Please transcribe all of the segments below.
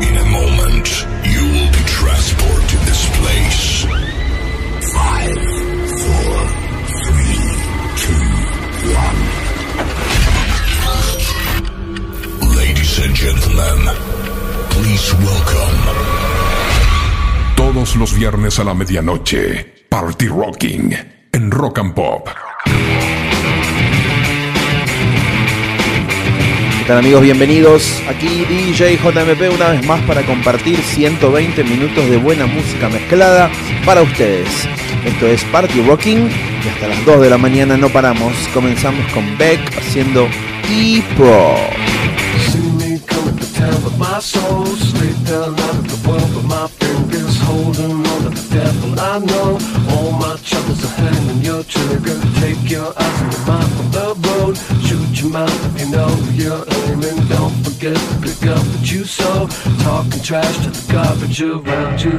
In a moment, you will be transported to this place. Five, four, three, two, one. Ladies and gentlemen, please welcome. Todos los viernes a la medianoche, Party Rocking en Rock and Pop. ¿Qué tal amigos? Bienvenidos. Aquí DJ JMP una vez más para compartir 120 minutos de buena música mezclada para ustedes. Esto es Party Rocking y hasta las 2 de la mañana no paramos. Comenzamos con Beck haciendo E-Pro. With my soul. Straight down out of the world But my fingers Holding on to the devil. I know All my troubles are hanging your trigger. Take your eyes and your mind from the road. Shoot your mouth if you know you're aiming. Don't forget to pick up what you sow. Talking trash to the garbage around you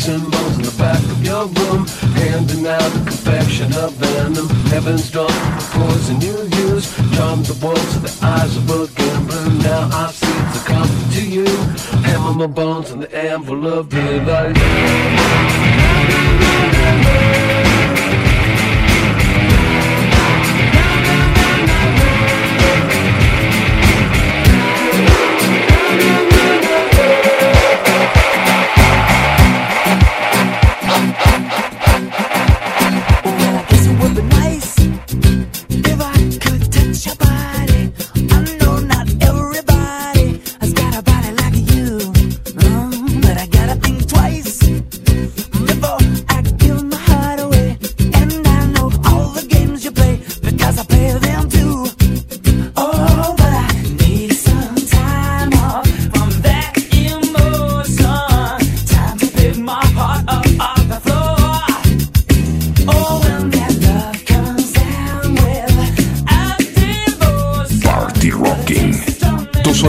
Snakes and bones in the back of your room Handing out a confection of venom. Heaven's drunk the poison you use Charm the world to the eyes of a gambler. Now I see it's a to you. Hammer my bones in the anvil of real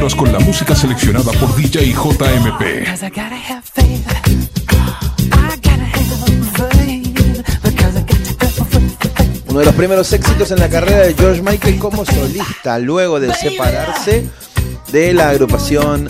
horas con la música seleccionada por DJ JMP. Uno de los primeros éxitos en la carrera de George Michael como solista, luego de separarse de la agrupación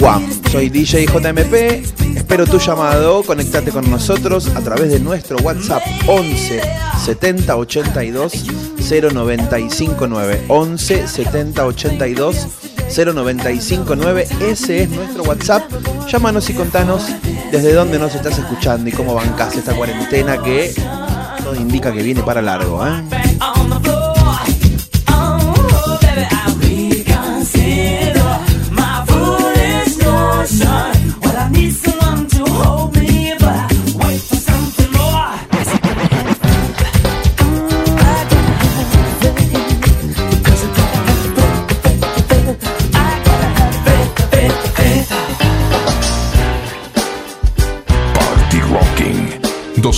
Wham. Soy DJ JMP, espero tu llamado, conéctate con nosotros a través de nuestro WhatsApp 11 70 82 0959 11 70 82 0959 ese es nuestro WhatsApp. Llámanos y contanos desde dónde nos estás escuchando y cómo bancas esta cuarentena que todo indica que viene para largo, ¿eh?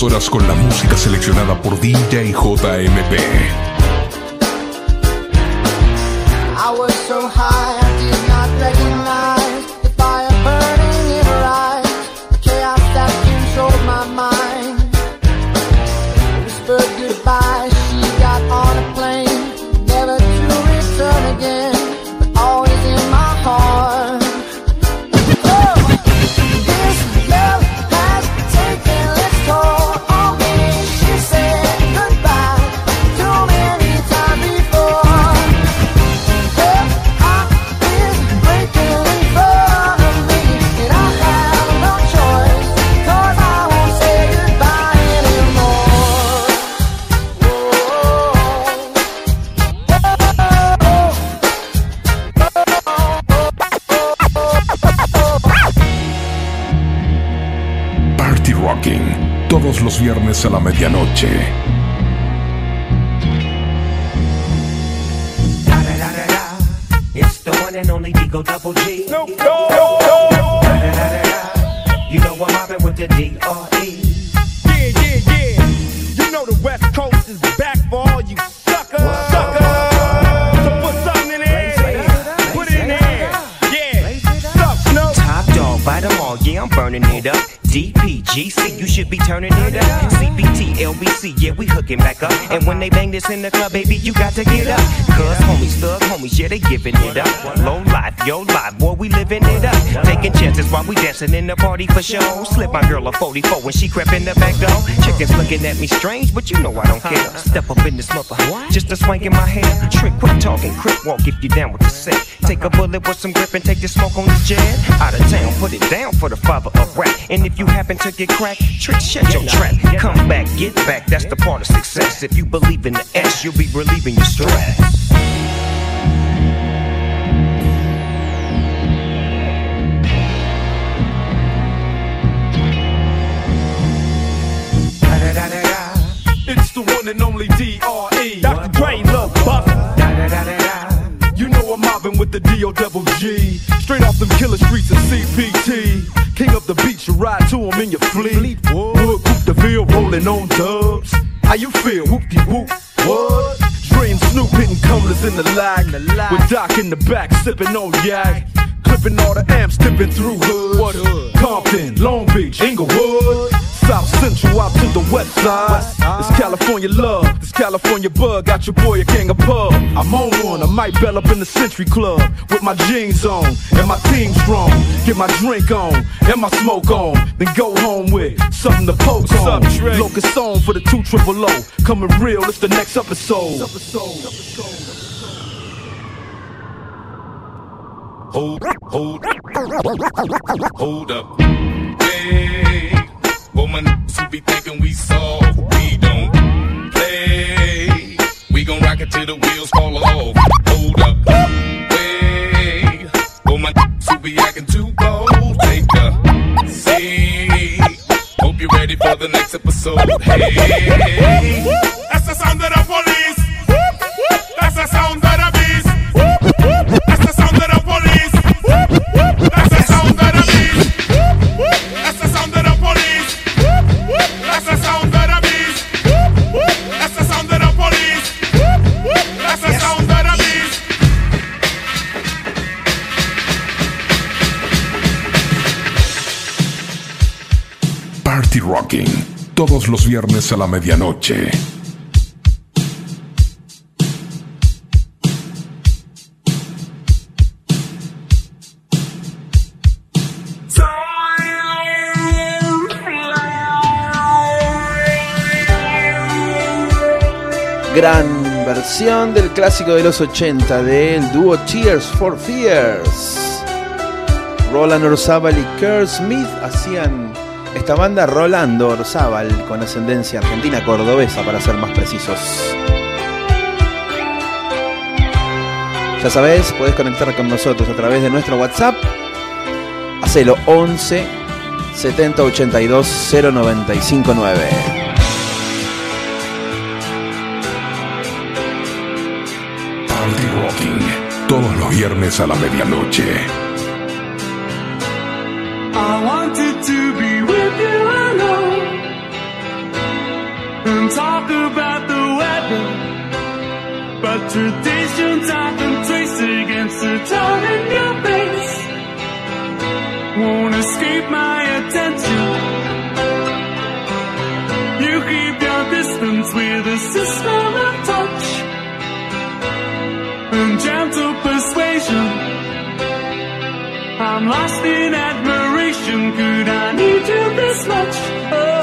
Horas con la música seleccionada por DJ JMP. Los they bang this in the club, baby, you got to get up. Cuz homies, thug homies, yeah, they giving it up. Low life, yo life, boy, we living it up. Taking chances while we dancing in the party for show. Slip my girl a 44 when she crept in the back door. Chickens looking at me strange, but you know I don't care. Step up in this mother, just a swank in my hair. Trick, quit talking, crip walk if you down with the set. Take a bullet with some grip and take the smoke on the jet. Out of town, put it down for the father of rap. And if you happen to get cracked, trick, shut your trap. Come back, get back, that's the part of success. If you believe in the S, you'll be relieving your stress. It's the one and only D.R.E. Dre, the D.O. double G. Straight off them killer streets of CPT. King up the beach, you ride to him in your fleet. Wood, de Ville, rolling on dubs. How you feel? Whoop de whoop. What? Dre and Snoop hitting cumblers in the lag. With Doc in the back, sipping on yak. Clipping all the amps, dipping through hoods. What hood? Compton, Long Beach, Inglewood. South Central out to the west side. It's California love, this California bug. Got your boy a gang of pub. I'm on one, I might bell up in the Century Club with my jeans on and my team strong. Get my drink on and my smoke on, then go home with something to poke on. Locust song for the two triple O. Coming real, it's the next episode. Hold, hold, hold up. Hey, woman, who be thinking we soft, we don't play. We gon' rock it till the wheels fall off. Hold up. Hey, woman, who be acting too bold, take a seat. Hope you're ready for the next episode. Hey, that's the sound of the police. That's the sound of the Rocking, todos los viernes a la medianoche. Gran versión del clásico de los 80 del dúo Tears for Fears. Roland Orzábal y Kurt Smith hacían esta banda Rolando Orzábal con ascendencia argentina cordobesa para ser más precisos. Ya sabes, puedes conectar con nosotros a través de nuestro WhatsApp. Hacelo 11 70 82 0959. Party Rocking, todos los viernes a la medianoche. Traditions I've been traced against the tone in your face won't escape my attention. You keep your distance with a system of touch and gentle persuasion. I'm lost in admiration. Could I need you this much? Oh,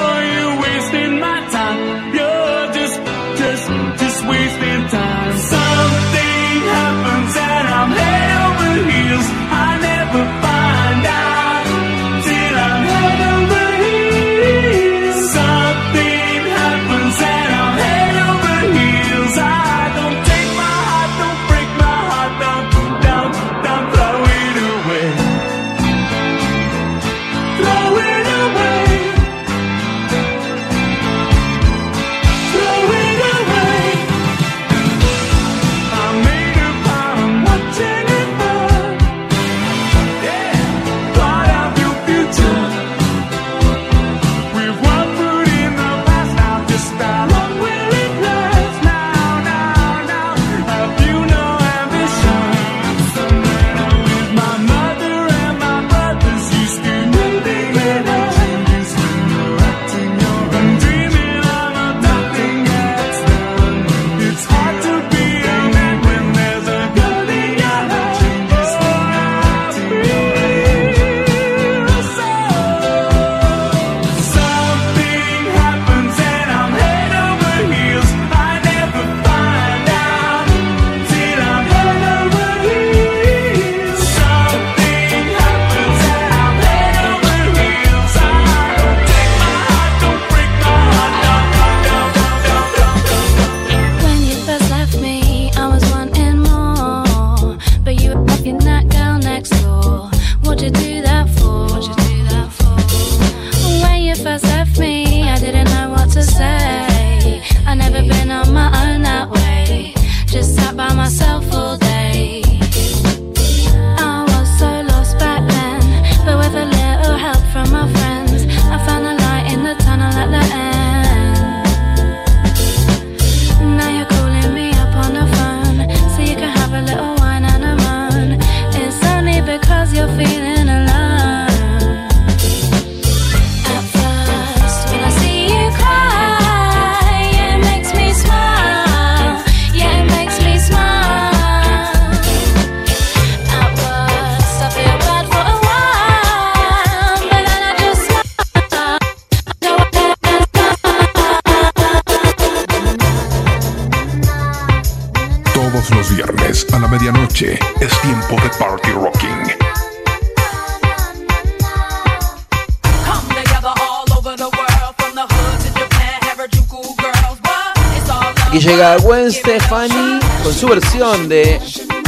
su versión de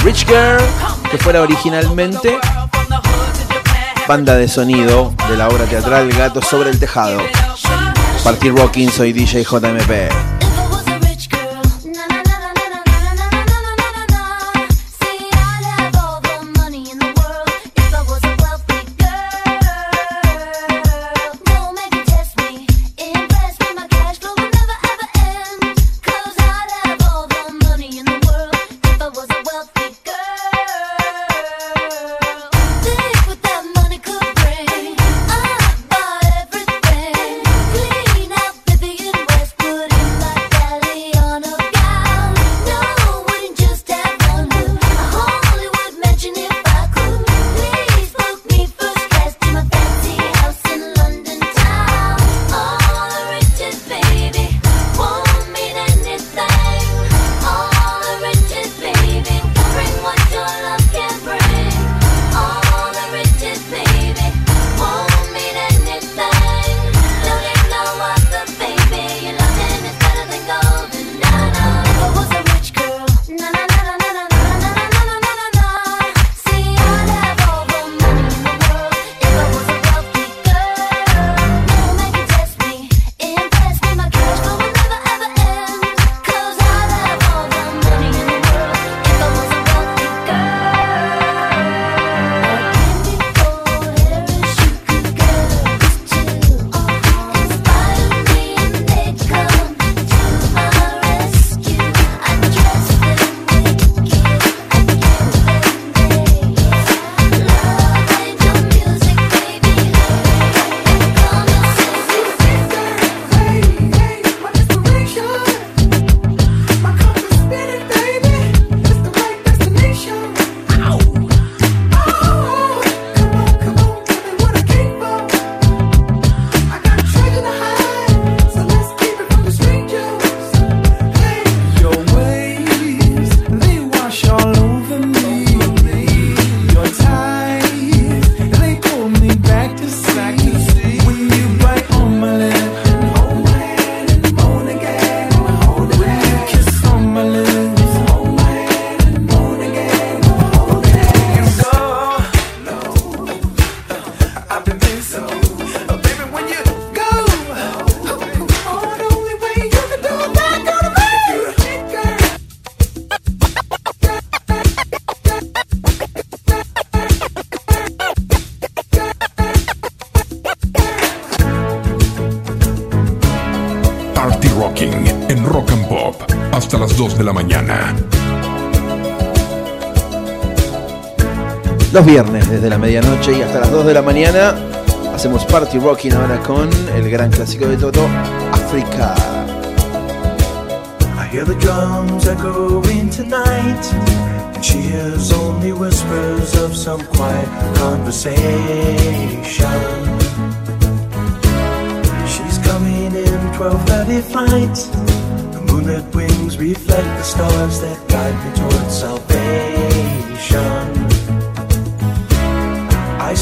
Rich Girl, que fuera originalmente banda de sonido de la obra teatral Gato sobre el Tejado. Party Rocking, soy DJ JMP. Medianoche y hasta las 2 de la mañana hacemos Party Rocking ahora con el gran clásico de Toto, África. I hear the drums echoing tonight, and she hears only whispers of some quiet conversation. She's coming in 12:30 flight. The moonlit wings reflect the stars that guide me towards salvation.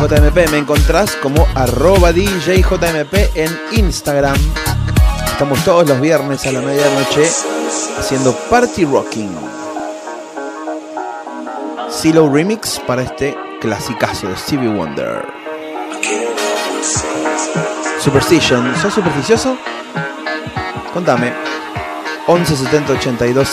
Me encontrás como arroba DJJMP en Instagram. Estamos todos los viernes a la medianoche haciendo Party Rocking. Silo Remix para este clasicazo de Stevie Wonder. Superstition, ¿sos supersticioso? Contame. 11 70 82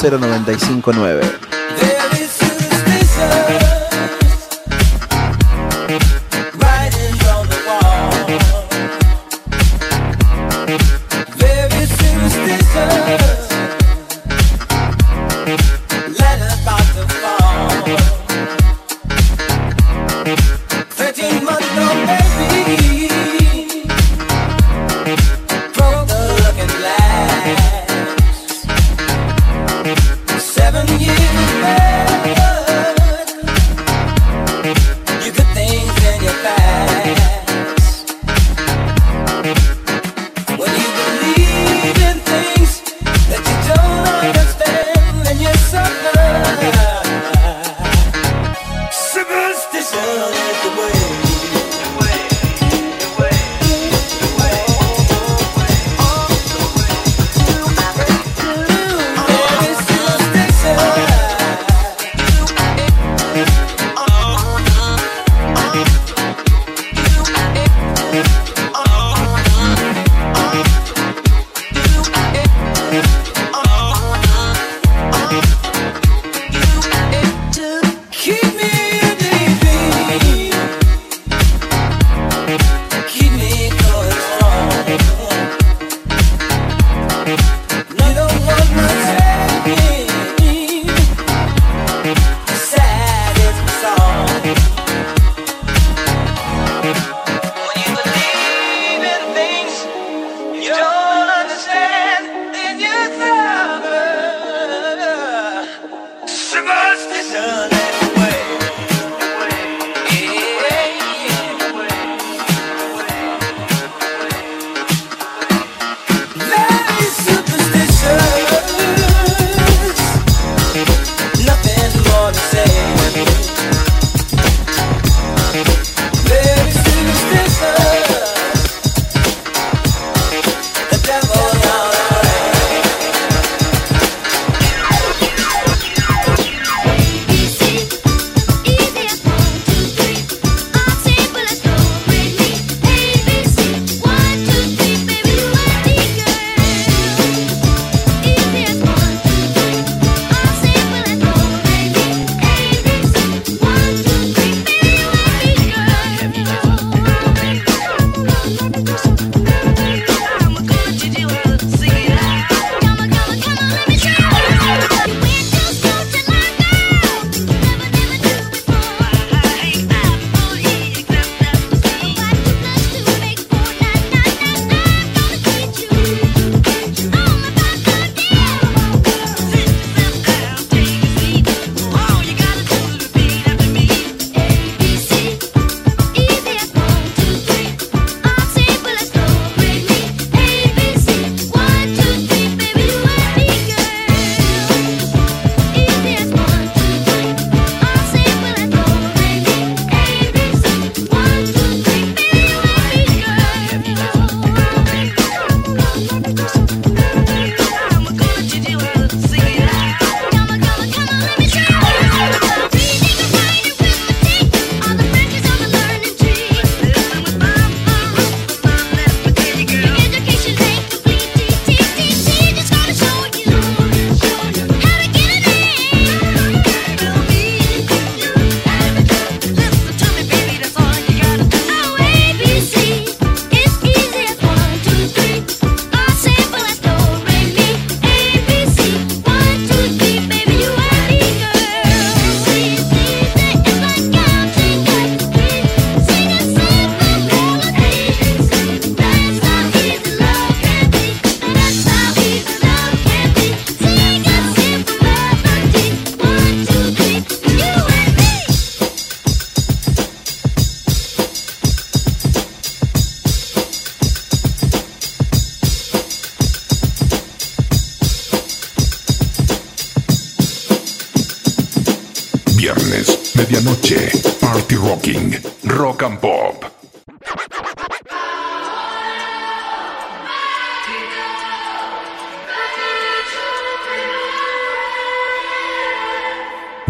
medianoche, party rocking, rock and pop.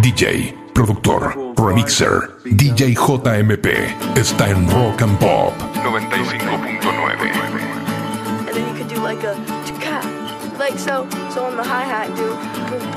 DJ, productor, remixer, DJ JMP está en Rock and Pop 95.9. like so, so on the hi hat, dude.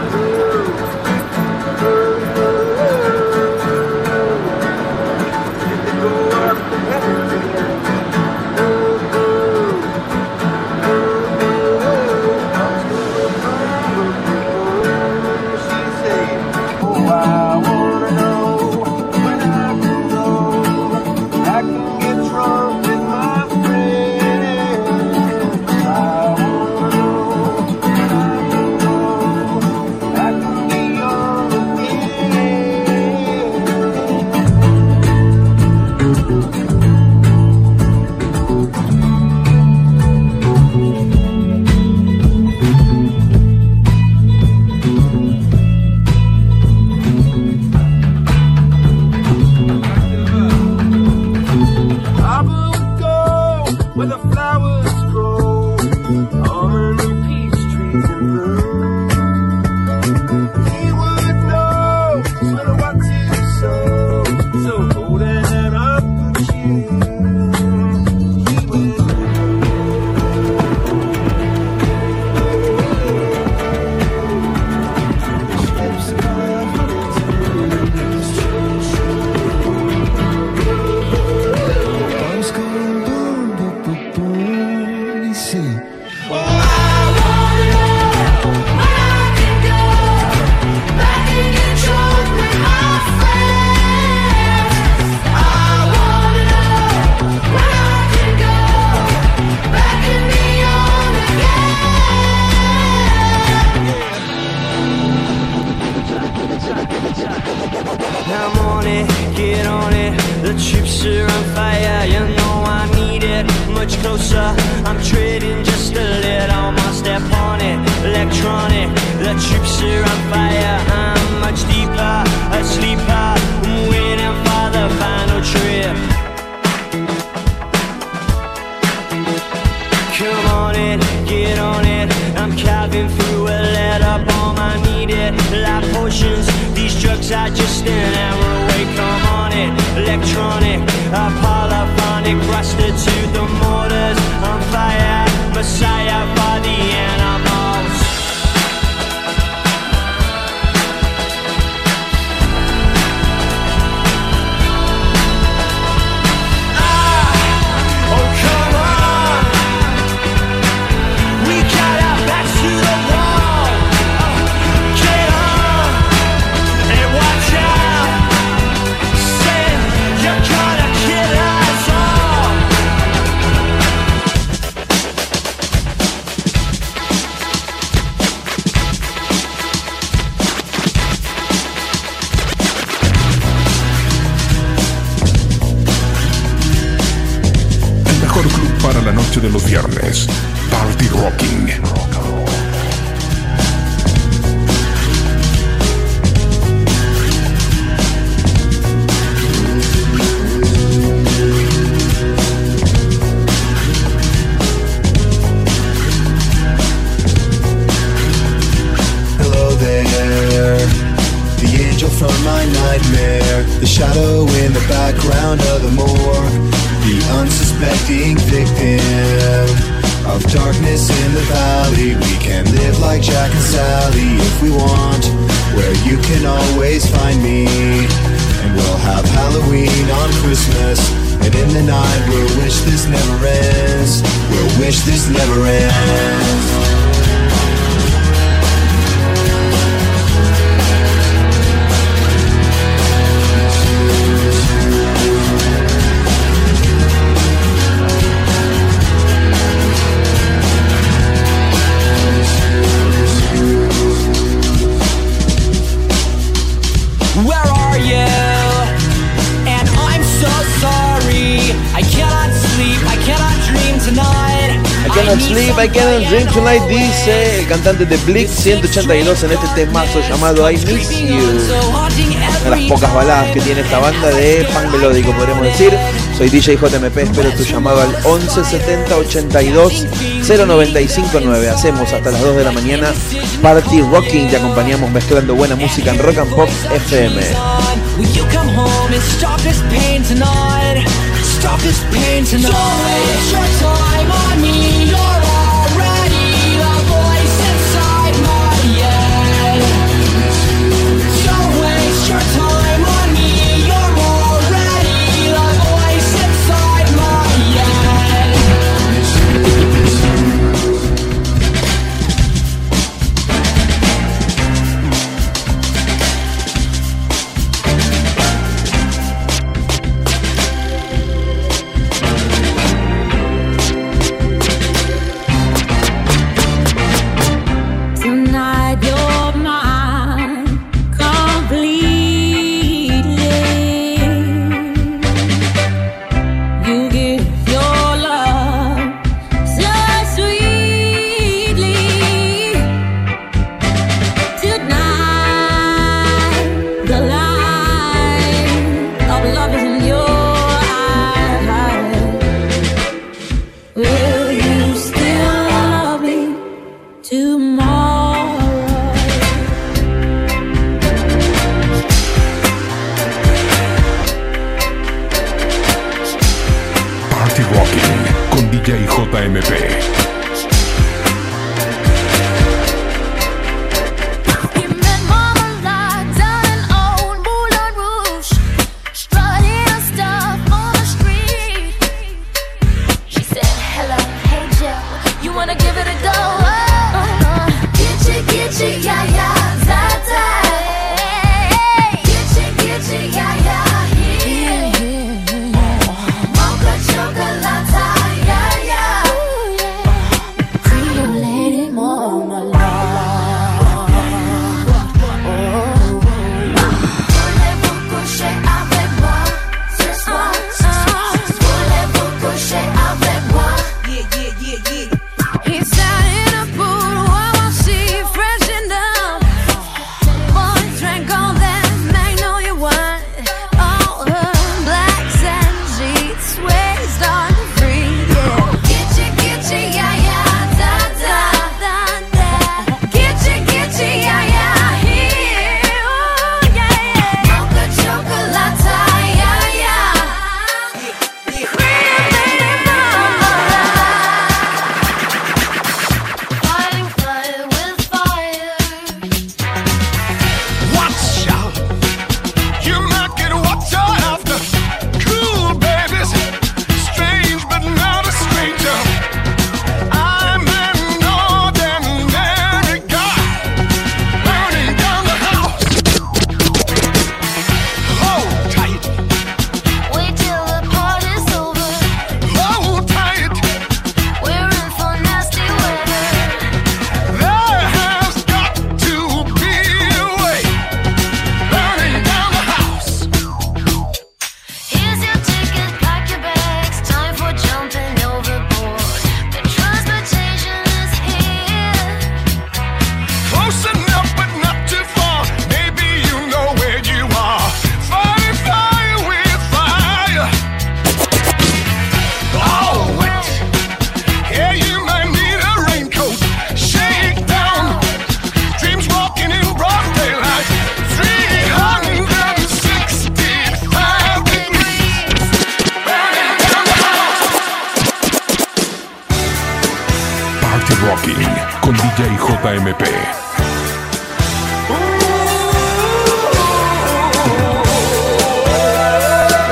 de The Blick 182 en este temazo llamado I Miss You. Una de las pocas baladas que tiene esta banda de punk melódico, podríamos decir. Soy DJ JMP, espero tu llamado al 11 70 82 0959. Hacemos hasta las 2 de la mañana Party Rocking. Te acompañamos mezclando buena música en Rock and Pop FM.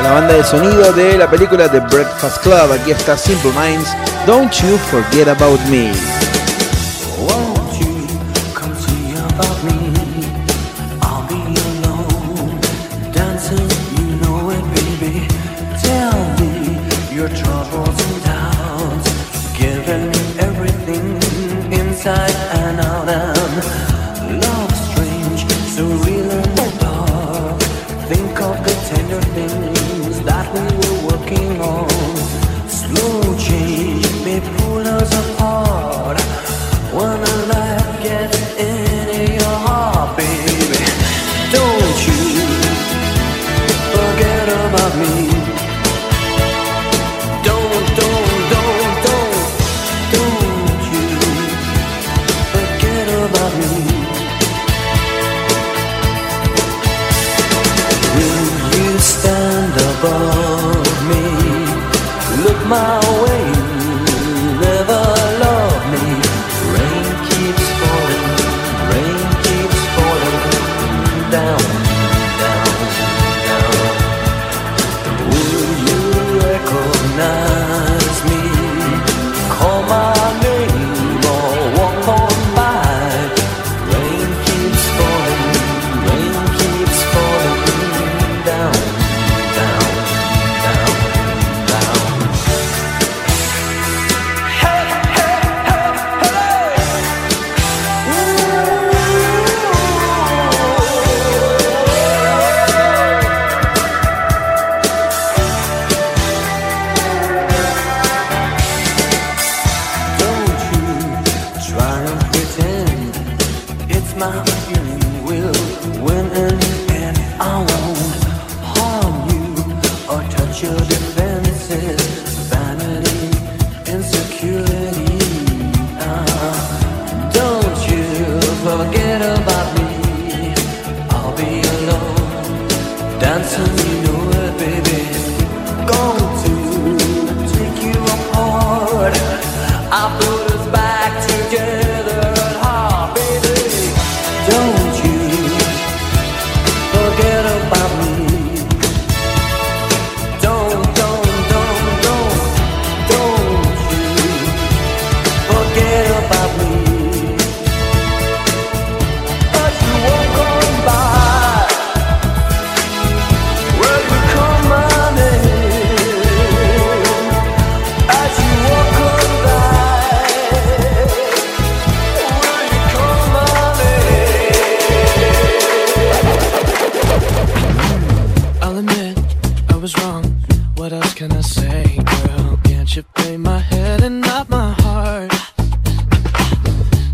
la banda de sonido de la película The Breakfast Club. Aquí está Simple Minds, Don't You Forget About Me.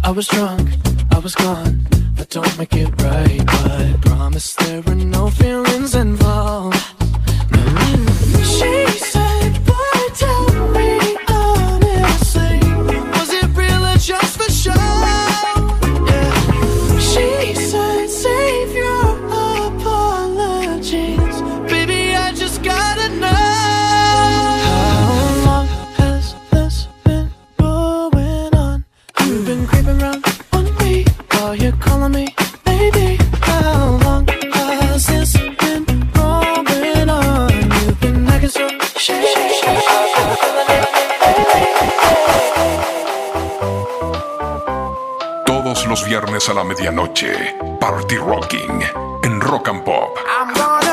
I was drunk, I was gone. I don't make it right, but I promise there were no feelings involved. a la medianoche. Party Rocking en Rock and Pop.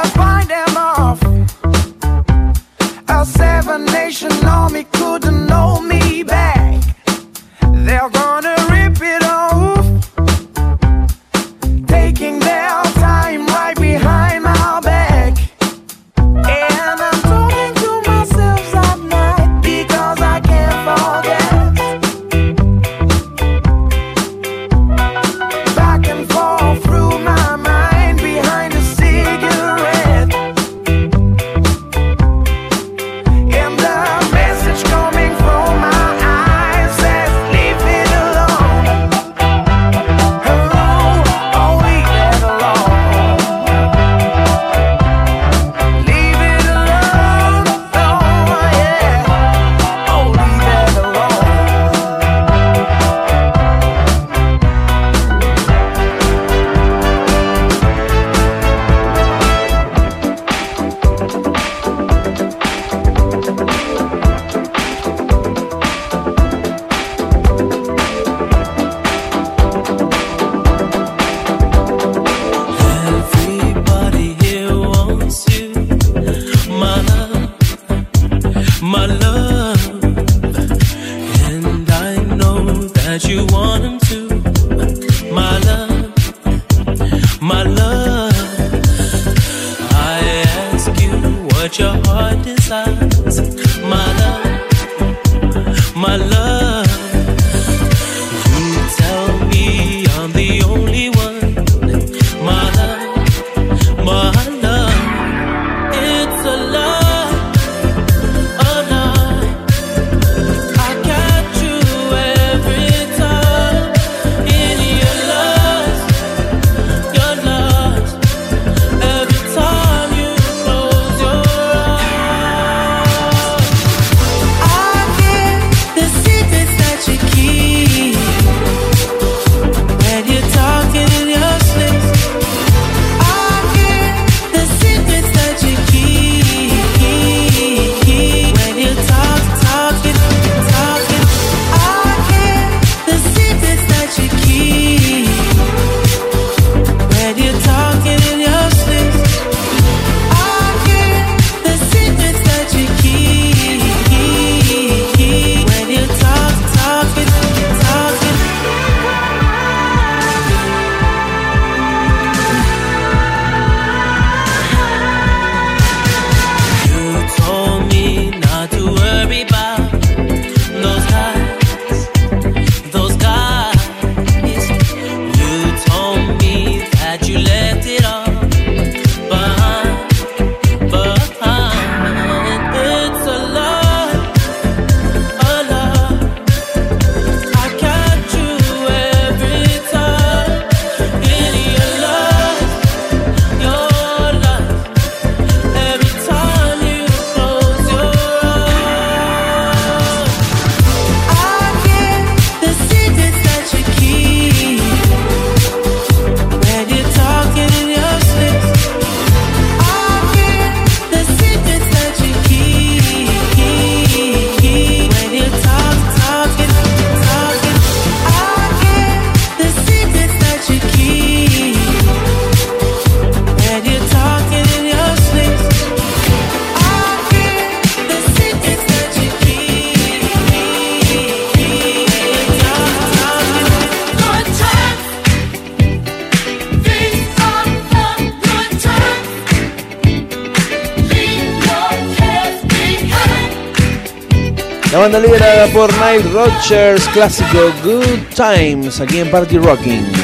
Nile Rodgers, clásico Good Times, aquí en Party Rocking.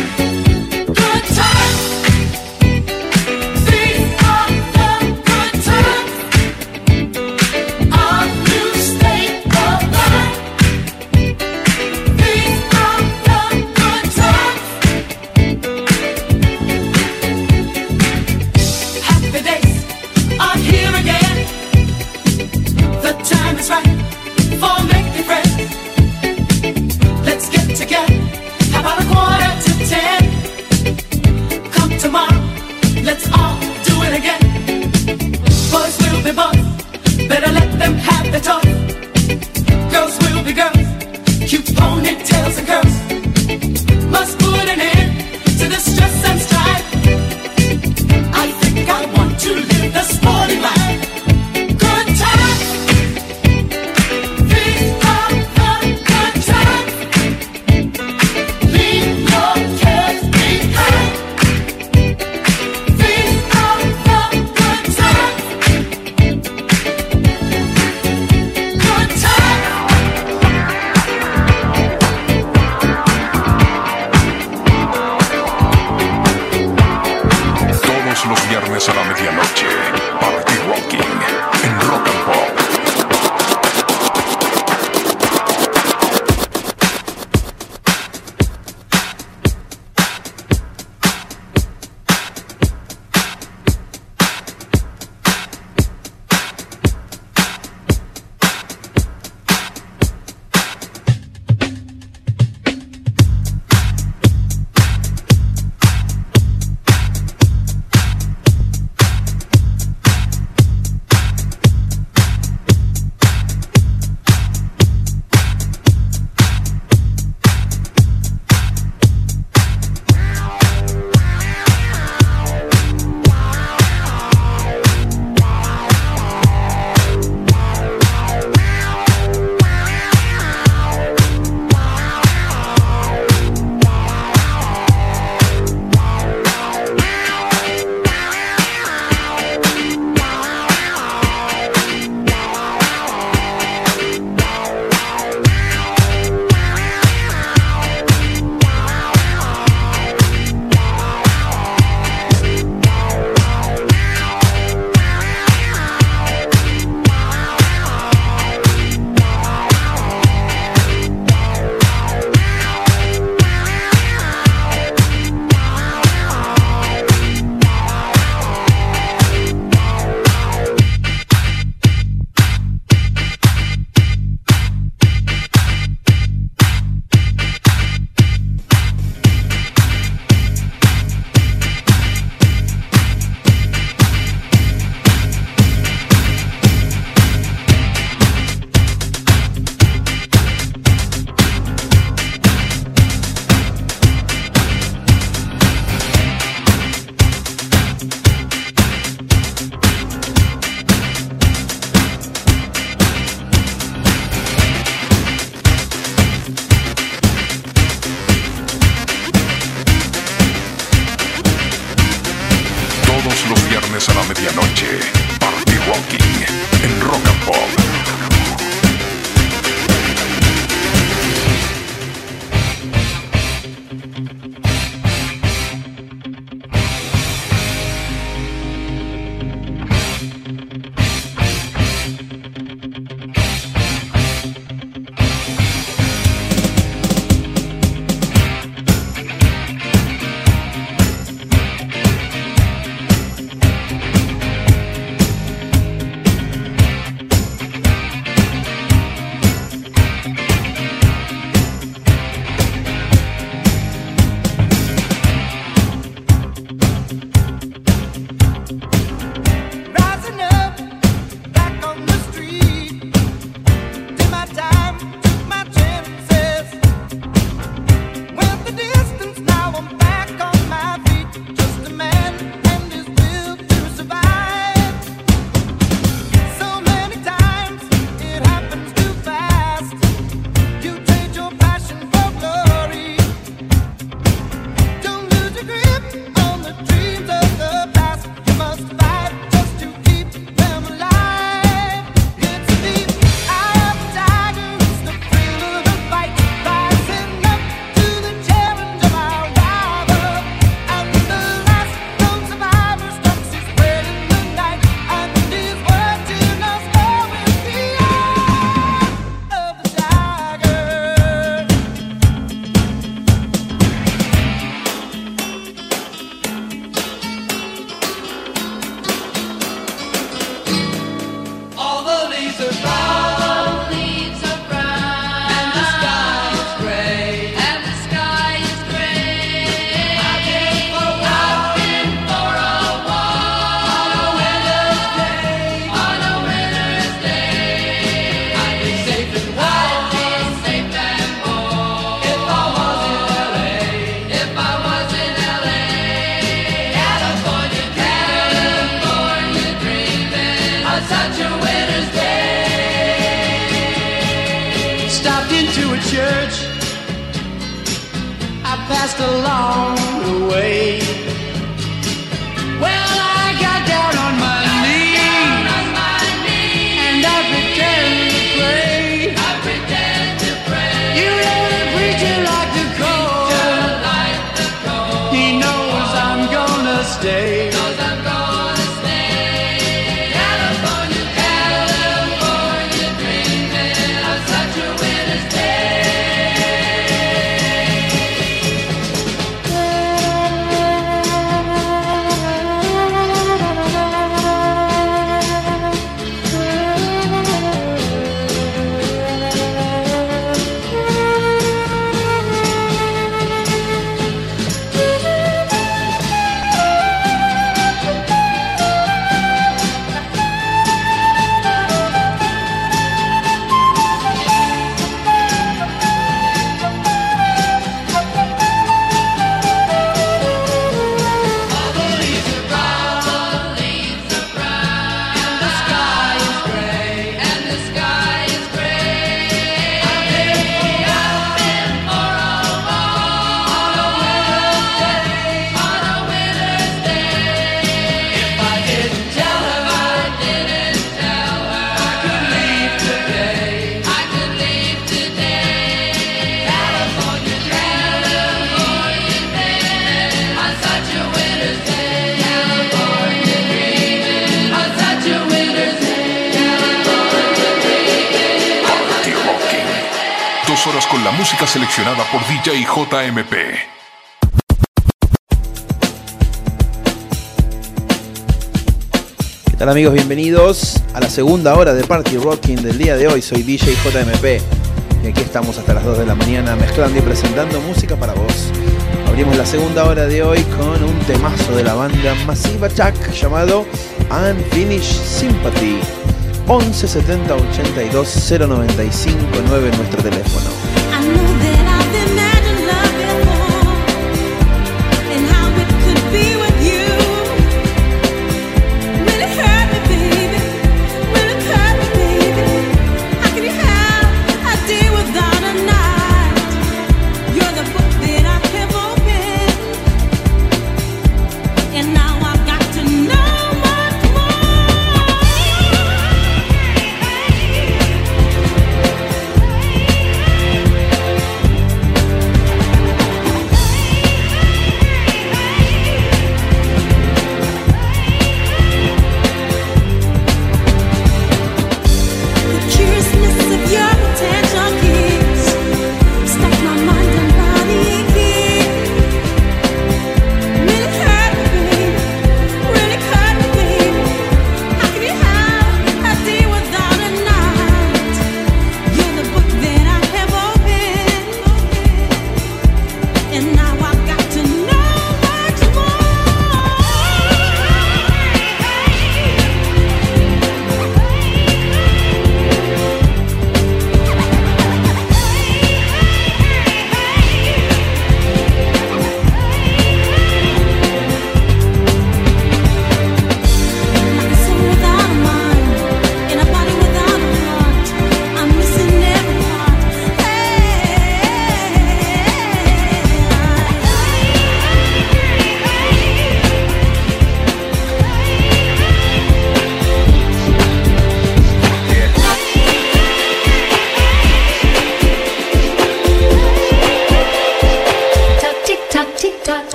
Tal amigos? Bienvenidos a la segunda hora de Party Rocking del día de hoy. Soy DJ JMP y aquí estamos hasta las 2 de la mañana mezclando y presentando música para vos. Abrimos la segunda hora de hoy con un temazo de la banda Massive Attack llamado Unfinished Sympathy. 11 70 82 095 9 nuestro teléfono.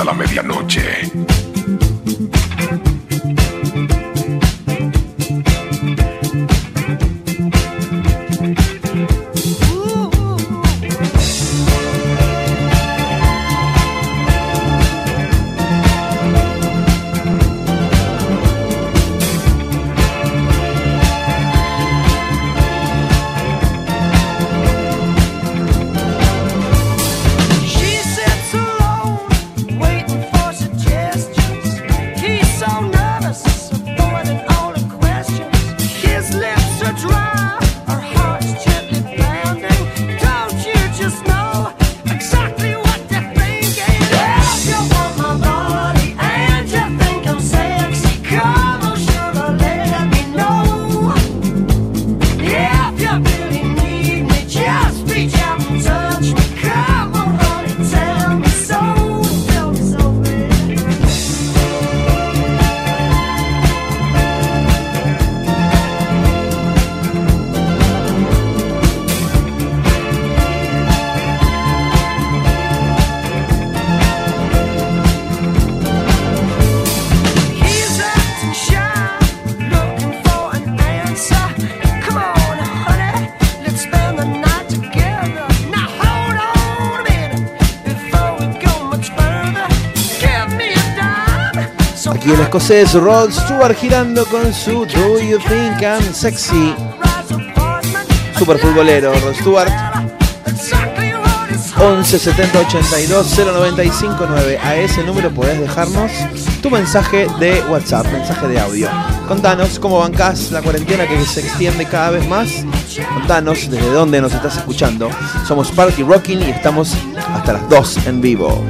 a la medianoche. escocés Rod Stewart girando con su Do You Think I'm Sexy. Super futbolero Rod Stewart. 11 70 82 095 9. A ese número podés dejarnos tu mensaje de WhatsApp, mensaje de audio. Contanos cómo bancás la cuarentena que se extiende cada vez más. Contanos desde dónde nos estás escuchando. Somos Party Rocking y estamos hasta las 2 en vivo.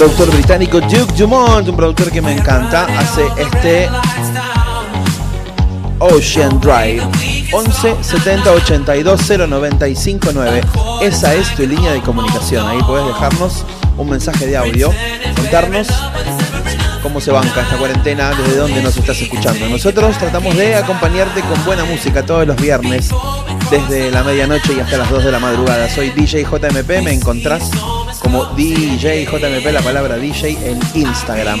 productor británico Duke Dumont, un productor que me encanta, hace este Ocean Drive 11 70 82 0959. Esa es tu línea de comunicación. Ahí puedes dejarnos un mensaje de audio, contarnos cómo se banca esta cuarentena, desde dónde nos estás escuchando. Nosotros tratamos de acompañarte con buena música todos los viernes, desde la medianoche y hasta las 2 de la madrugada. Soy DJ JMP, me encontrás como DJ JMP, la palabra DJ en Instagram.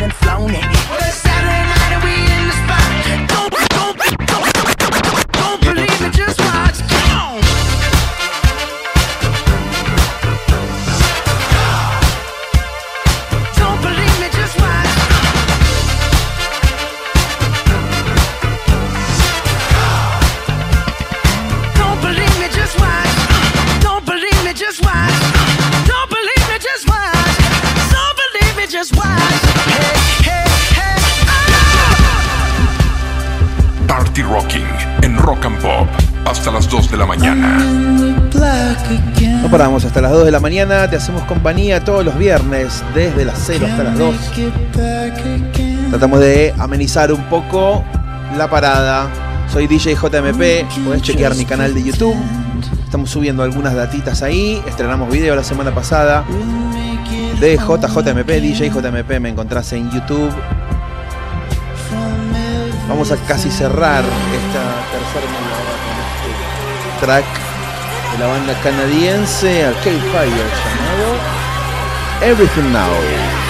hasta las 2 de la mañana. No paramos hasta las 2 de la mañana, te hacemos compañía todos los viernes, desde las 0 hasta las 2. Tratamos de amenizar un poco la parada. Soy DJ JMP, podés chequear mi canal de YouTube. Estamos subiendo algunas datitas ahí. Estrenamos video la semana pasada de JJMP, DJ JMP, me encontrás en YouTube. Vamos a casi cerrar esta tercera track de la banda canadiense Arcade Fire llamado Everything Now.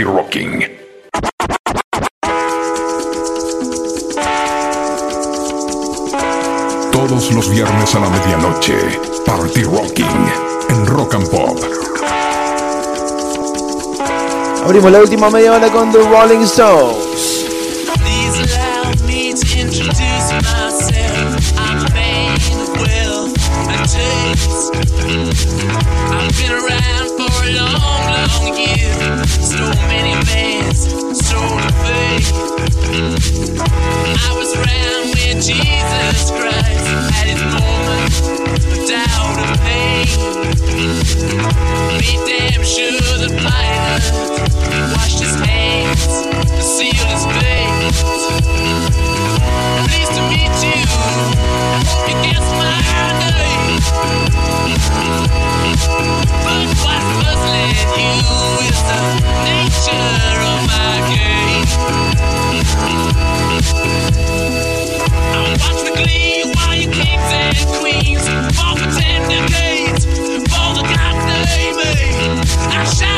Dirty Rocking. Todos los viernes a la medianoche, Party Rocking en Rock and Pop. Abrimos la última media hora con The Rolling Stones. and queens, all the tender days, for the goddamn I shall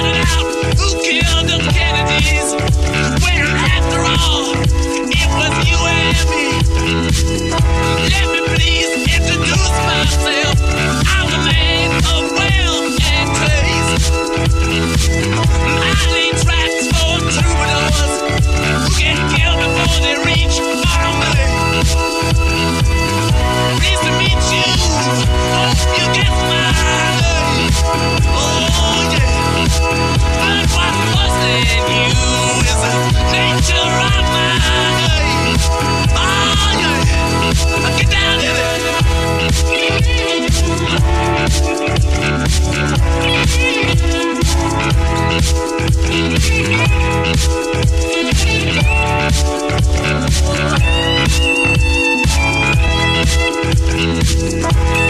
Thank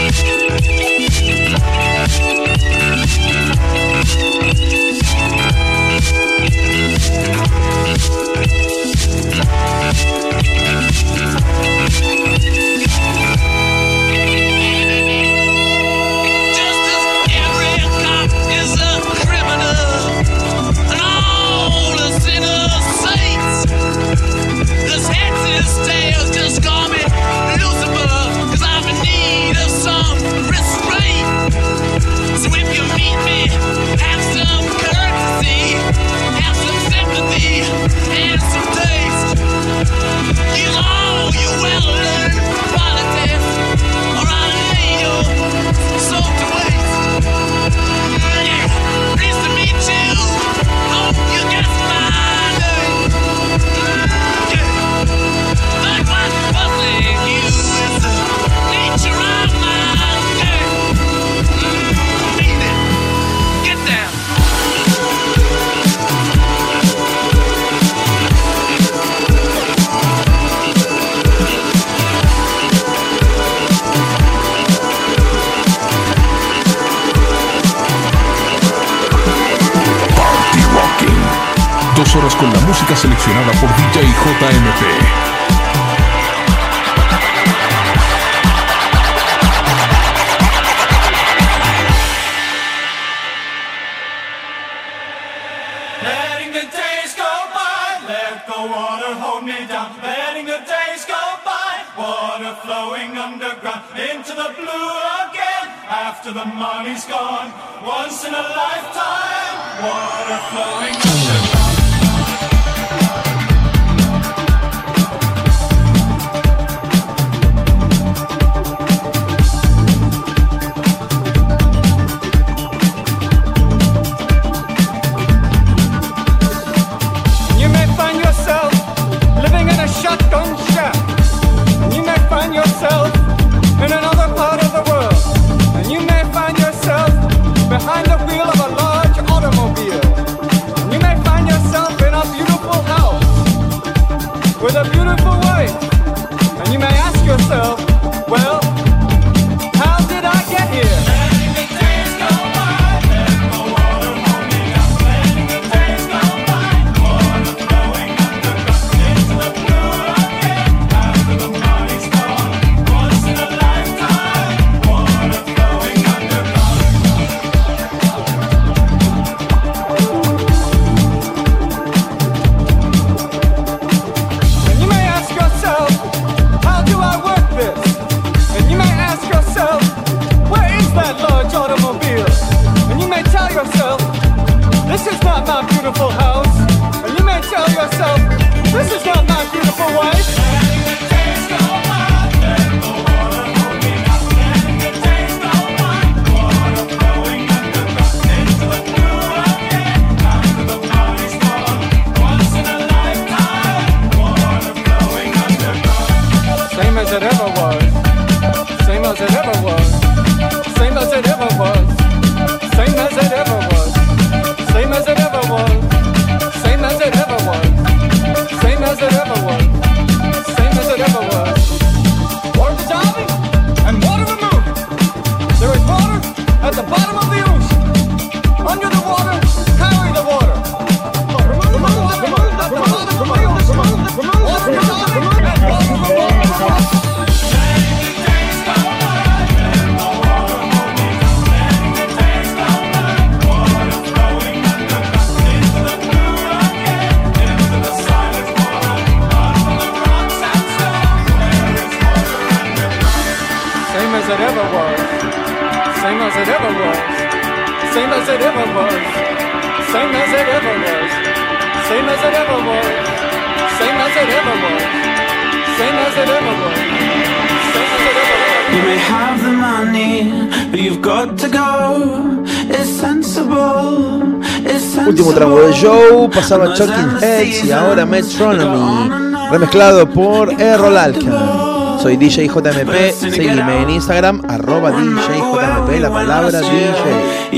letting the days go by letting the days go by water flowing underground into the blue again after the money's gone. Once in a lifetime, water flowing. ever was, same as it ever was, same as it ever was, same as it ever was, same as it ever was, you've got to go. It's sensible. Último tramo de show, pasaba Talking Heads y ahora Metronomy, remezclado por Errol soy DJ JMP, seguime en Instagram, arroba DJJMP, la palabra DJ.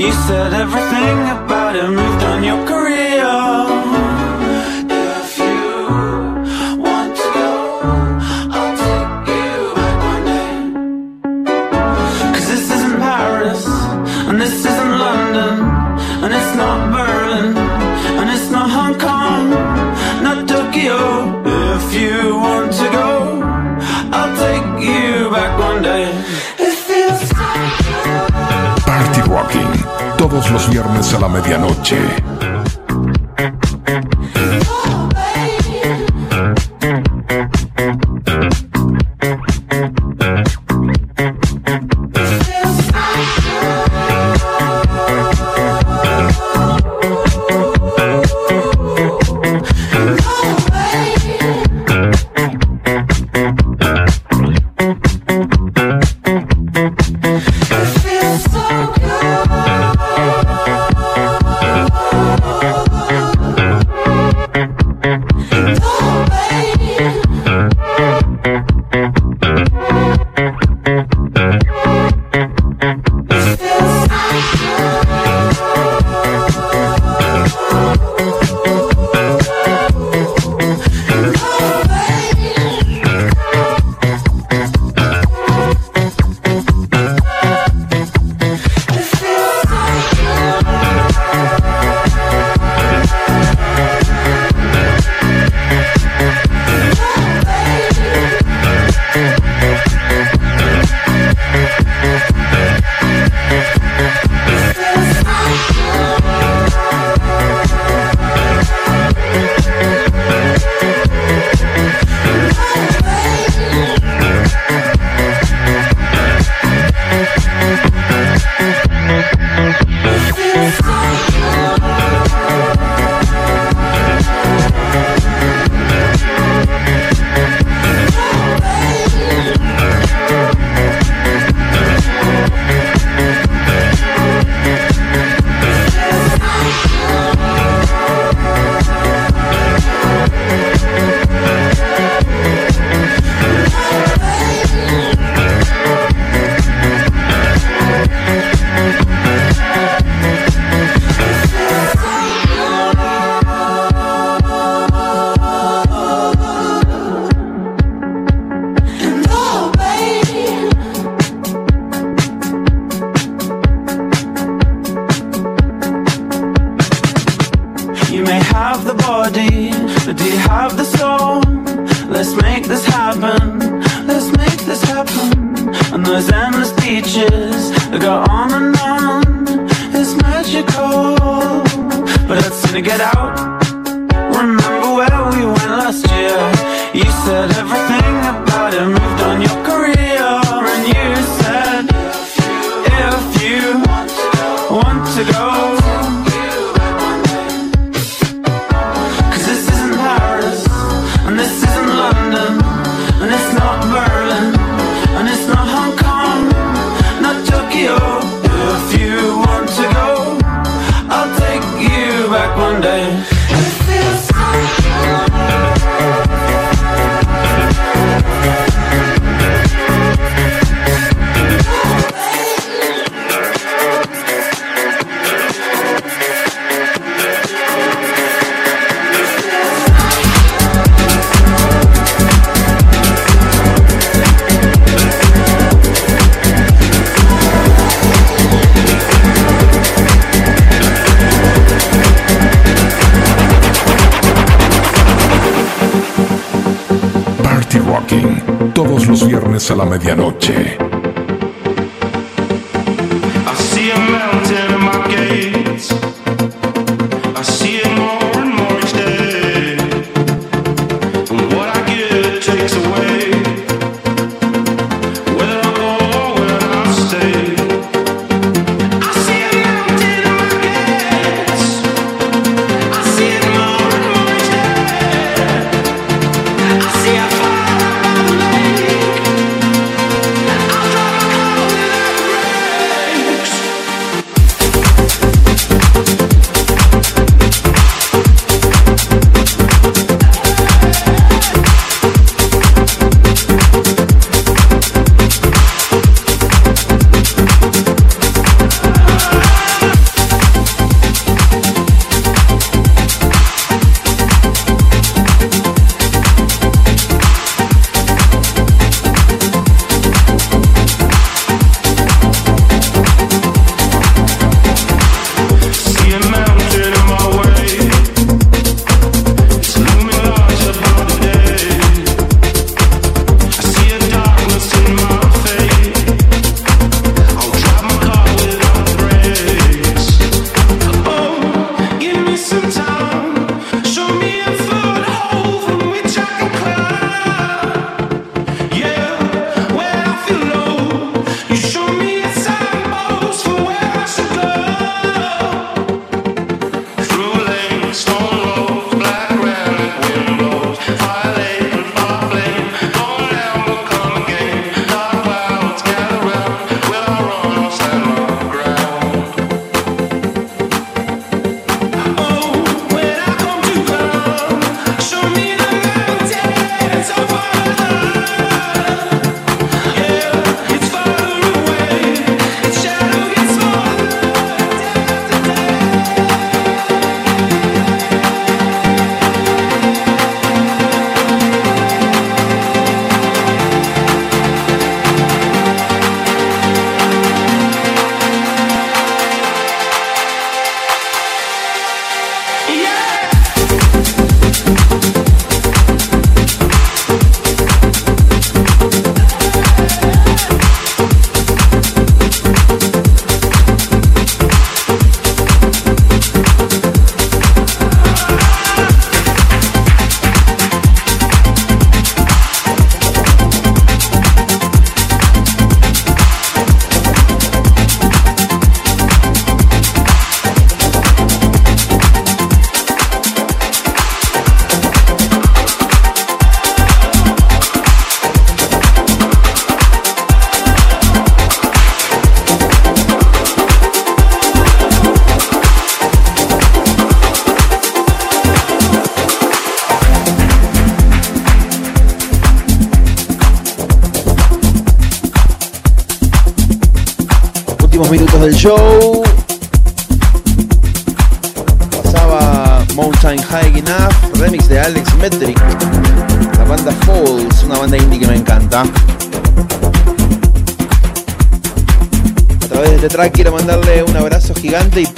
viernes a la medianoche.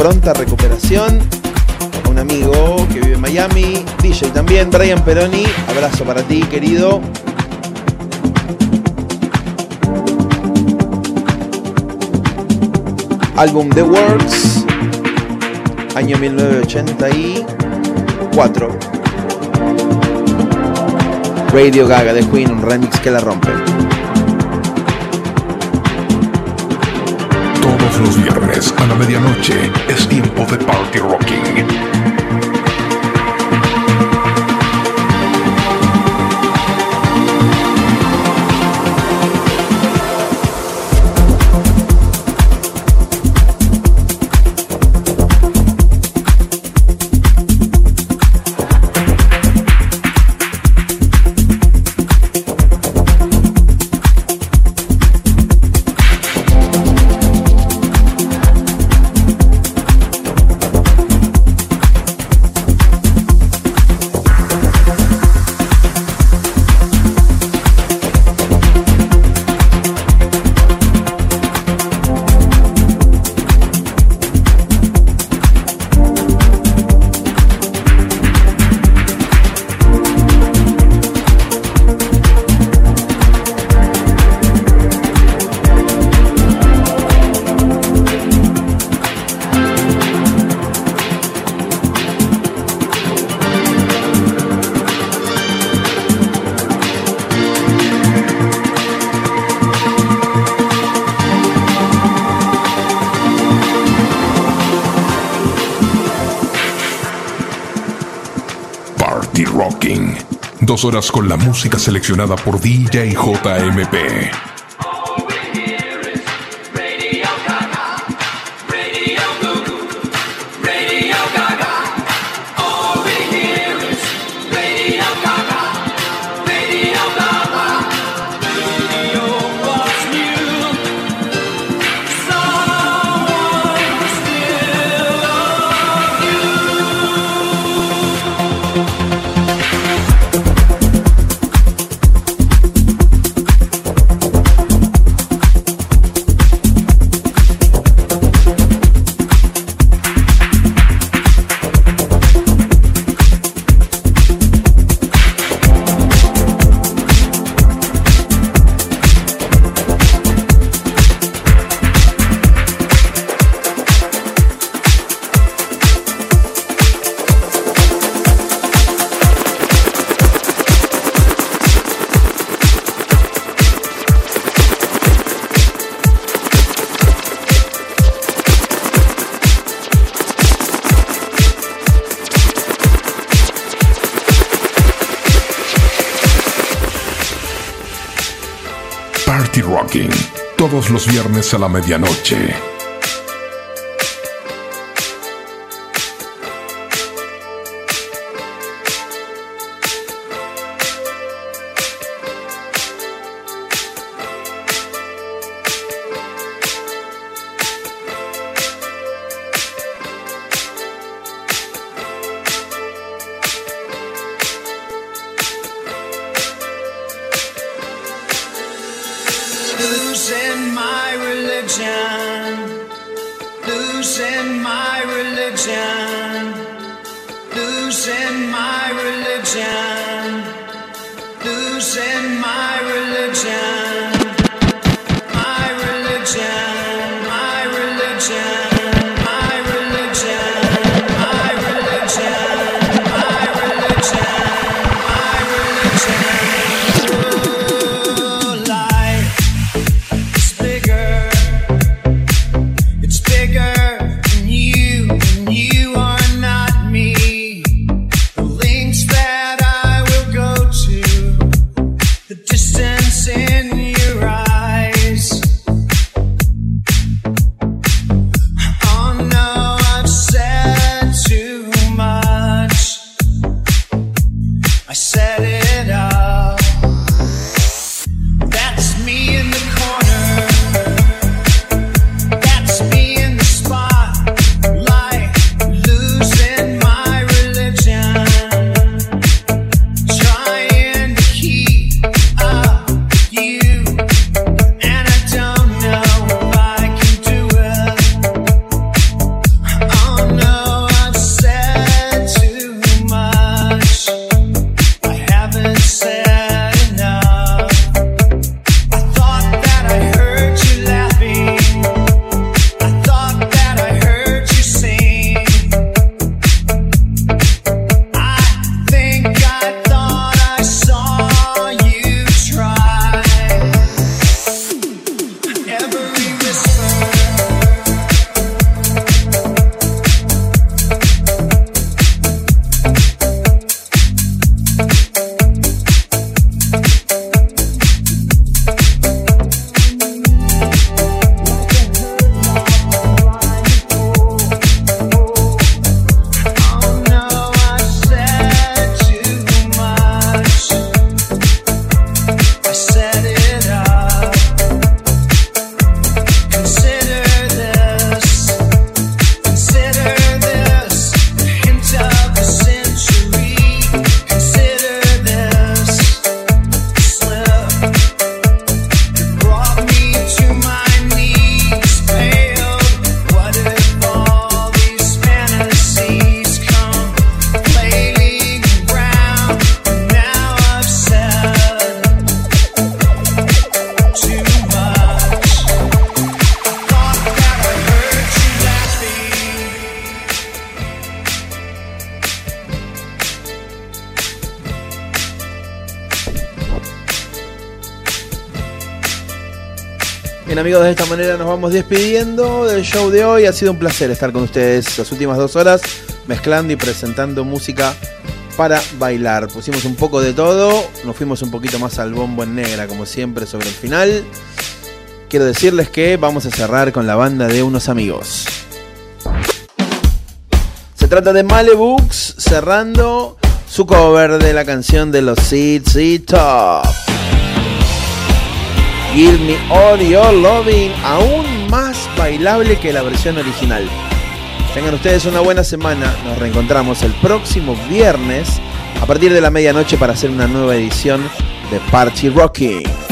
Pronta recuperación un amigo que vive en Miami, DJ también, Brian Peroni. Abrazo para ti, querido. Álbum The Works, año 1984. Radio Gaga de Queen, un remix que la rompe. Todos los viernes a la medianoche es tiempo de Party Rocking. Horas con la música seleccionada por DJ JMP. Viernes a la medianoche. sin. Vamos despidiendo del show de hoy. Ha sido un placer estar con ustedes las últimas dos horas mezclando y presentando música para bailar. Pusimos un poco de todo, nos fuimos un poquito más al bombo en negra como siempre sobre el final. Quiero decirles que vamos a cerrar con la banda de unos amigos. Se trata de Malebooks cerrando su cover de la canción de los CC Top. Give Me All Your Loving, aún bailable que la versión original. Tengan ustedes una buena semana, nos reencontramos el próximo viernes a partir de la medianoche para hacer una nueva edición de Party Rocking.